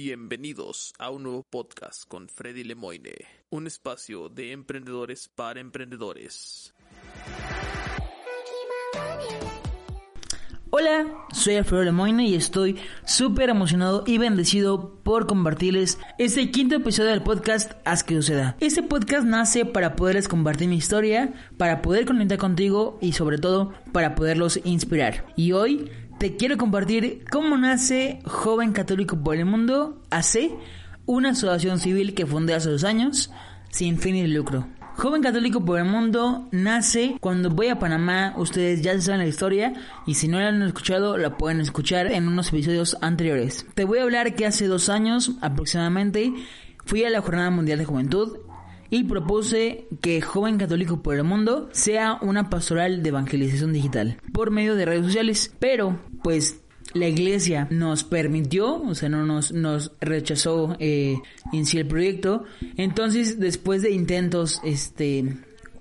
Bienvenidos a un nuevo podcast con Freddy Lemoine, un espacio de emprendedores para emprendedores. Hola, soy Alfredo Lemoine y estoy súper emocionado y bendecido por compartirles este quinto episodio del podcast Haz que suceda. Este podcast nace para poderles compartir mi historia, para poder conectar contigo y sobre todo para poderlos inspirar. Y hoy te quiero compartir cómo nace Joven Católico por el Mundo, AC, una asociación civil que fundé hace dos años, sin fin de lucro. Joven Católico por el Mundo nace cuando voy a Panamá, ustedes ya saben la historia y si no la han escuchado la pueden escuchar en unos episodios anteriores. Te voy a hablar que hace dos años aproximadamente fui a la Jornada Mundial de Juventud y propuse que Joven Católico por el Mundo sea una pastoral de evangelización digital por medio de redes sociales, pero pues la iglesia nos permitió, o sea, no nos, rechazó eh, en sí el proyecto. Entonces, después de intentos, este,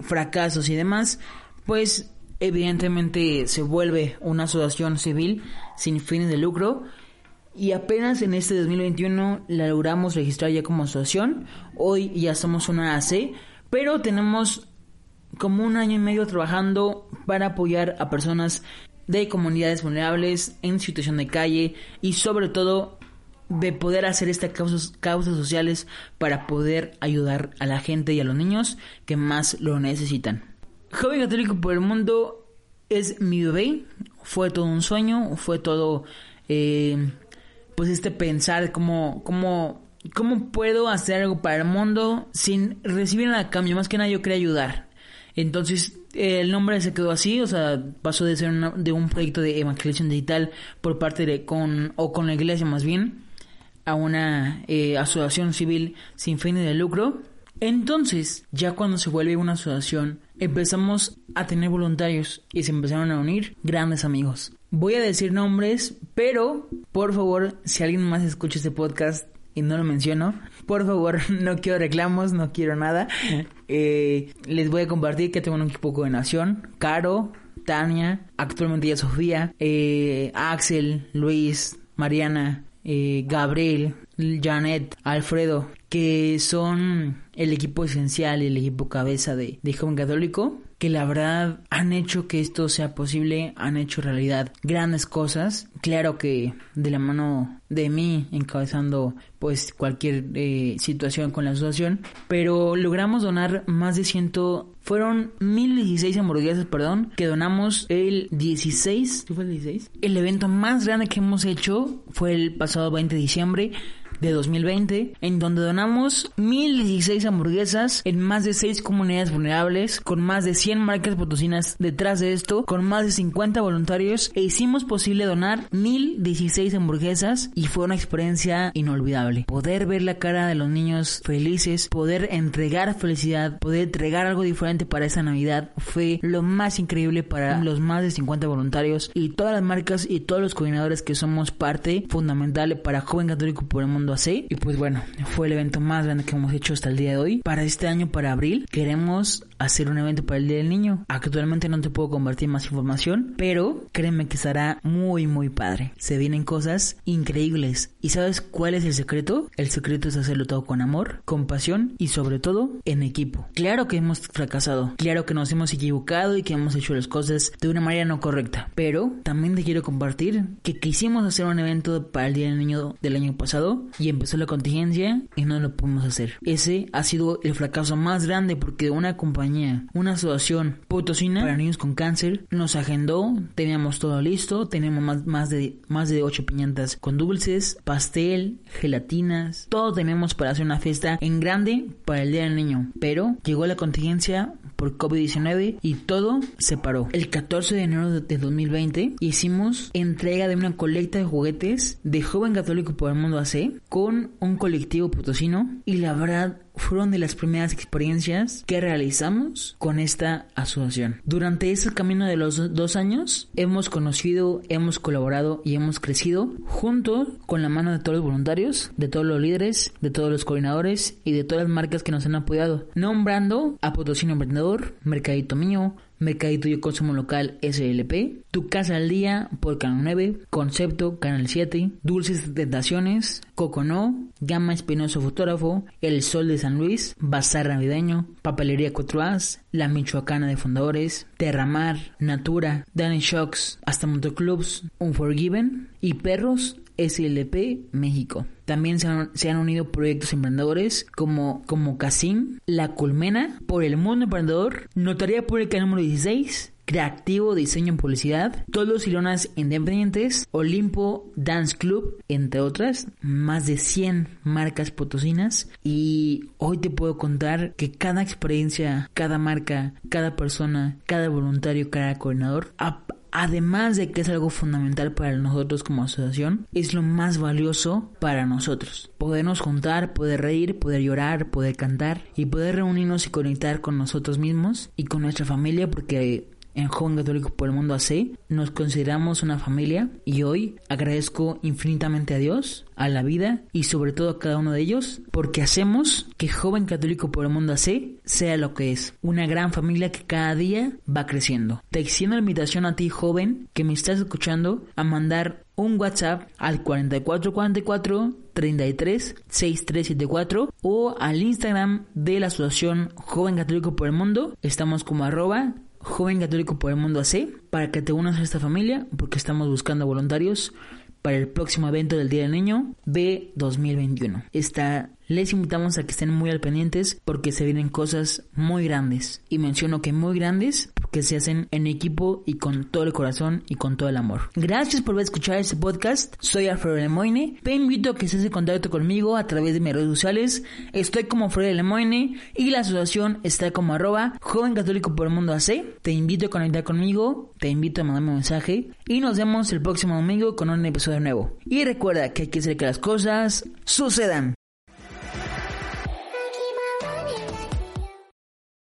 fracasos y demás, pues evidentemente se vuelve una asociación civil sin fines de lucro. Y apenas en este 2021 la logramos registrar ya como asociación. Hoy ya somos una AC, pero tenemos como un año y medio trabajando para apoyar a personas de comunidades vulnerables en situación de calle y sobre todo de poder hacer estas causas, causas sociales para poder ayudar a la gente y a los niños que más lo necesitan. Joven Católico por el Mundo es mi bebé, fue todo un sueño, fue todo eh, pues este pensar cómo, cómo, cómo puedo hacer algo para el mundo sin recibir nada a cambio, más que nada yo quería ayudar. Entonces el nombre se quedó así, o sea, pasó de ser de un proyecto de evangelización digital por parte de con o con la iglesia más bien a una eh, asociación civil sin fines de lucro. Entonces, ya cuando se vuelve una asociación, empezamos a tener voluntarios y se empezaron a unir grandes amigos. Voy a decir nombres, pero por favor, si alguien más escucha este podcast y no lo menciono, por favor, no quiero reclamos, no quiero nada. Eh, les voy a compartir que tengo un equipo de coordinación. Caro, Tania, actualmente ya Sofía, eh, Axel, Luis, Mariana, eh, Gabriel, Janet, Alfredo, que son el equipo esencial, el equipo cabeza de, de Joven Católico que la verdad han hecho que esto sea posible, han hecho realidad grandes cosas. Claro que de la mano de mí encabezando pues cualquier eh, situación con la asociación, pero logramos donar más de ciento fueron 1016 hamburguesas, perdón, que donamos el 16, ¿qué fue el 16? El evento más grande que hemos hecho fue el pasado 20 de diciembre de 2020, en donde donamos 1016 hamburguesas en más de 6 comunidades vulnerables, con más de 100 marcas potosinas detrás de esto, con más de 50 voluntarios, e hicimos posible donar 1016 hamburguesas y fue una experiencia inolvidable. Poder ver la cara de los niños felices, poder entregar felicidad, poder entregar algo diferente para esa Navidad fue lo más increíble para los más de 50 voluntarios y todas las marcas y todos los coordinadores que somos parte fundamental para Joven Católico por el Mundo así. Y pues bueno, fue el evento más grande que hemos hecho hasta el día de hoy. Para este año, para abril, queremos hacer un evento para el Día del Niño. Actualmente no te puedo compartir más información, pero créeme que estará muy, muy padre. Se vienen cosas increíbles. ¿Y sabes cuál es el secreto? El secreto es hacerlo todo con amor, con pasión y sobre todo en equipo. Claro que hemos fracasado, claro que nos hemos equivocado y que hemos hecho las cosas de una manera no correcta, pero también te quiero compartir que quisimos hacer un evento para el Día del Niño del año pasado y empezó la contingencia y no lo pudimos hacer. Ese ha sido el fracaso más grande porque una compañía, una asociación potosina para niños con cáncer nos agendó, teníamos todo listo, teníamos más, más de más de 8 piñatas con dulces, pastel, gelatinas, todo tenemos para hacer una fiesta en grande para el Día del Niño, pero llegó la contingencia por COVID-19 y todo se paró. El 14 de enero de 2020 hicimos entrega de una colecta de juguetes de Joven Católico por el Mundo AC con un colectivo potosino y la verdad fueron de las primeras experiencias que realizamos con esta asociación. Durante ese camino de los dos años hemos conocido, hemos colaborado y hemos crecido junto con la mano de todos los voluntarios, de todos los líderes, de todos los coordinadores y de todas las marcas que nos han apoyado, nombrando a Potosino Emprendedor, Mercadito Mío, Mercadito y Consumo Local SLP, Tu Casa al Día por Canal 9, Concepto Canal 7, Dulces Tentaciones, Coconó, Gama Espinoso Fotógrafo, El Sol de San Luis, Bazar Navideño, Papelería Cuatro La Michoacana de Fundadores, Terramar, Natura, Danny Shocks, hasta Motoclubs, Unforgiven y Perros SLP México. También se han, unido proyectos emprendedores como, como Casim, La Colmena, Por el Mundo Emprendedor, Notaría Pública número 16, Creativo Diseño en Publicidad, Todos Ilonas Independientes, Olimpo Dance Club, entre otras, más de 100 marcas potosinas y hoy te puedo contar que cada experiencia, cada marca, cada persona, cada voluntario, cada coordinador ha además de que es algo fundamental para nosotros como asociación, es lo más valioso para nosotros. Podernos juntar, poder reír, poder llorar, poder cantar y poder reunirnos y conectar con nosotros mismos y con nuestra familia porque en Joven Católico por el Mundo AC nos consideramos una familia y hoy agradezco infinitamente a Dios, a la vida y sobre todo a cada uno de ellos porque hacemos que Joven Católico por el Mundo AC sea lo que es, una gran familia que cada día va creciendo. Te extiendo la invitación a ti joven que me estás escuchando a mandar un WhatsApp al 4444 33 6374 o al Instagram de la Asociación Joven Católico por el Mundo. Estamos como arroba Joven Católico por el Mundo AC para que te unas a esta familia porque estamos buscando voluntarios para el próximo evento del Día del Niño de 2021. Está les invitamos a que estén muy al pendientes porque se vienen cosas muy grandes. Y menciono que muy grandes porque se hacen en equipo y con todo el corazón y con todo el amor. Gracias por escuchar este podcast. Soy Alfredo Lemoine. Te invito a que estés en contacto conmigo a través de mis redes sociales. Estoy como Alfredo Lemoine y la asociación está como arroba joven católico por el mundo AC. Te invito a conectar conmigo, te invito a mandarme un mensaje y nos vemos el próximo domingo con un episodio nuevo. Y recuerda que hay que hacer que las cosas sucedan.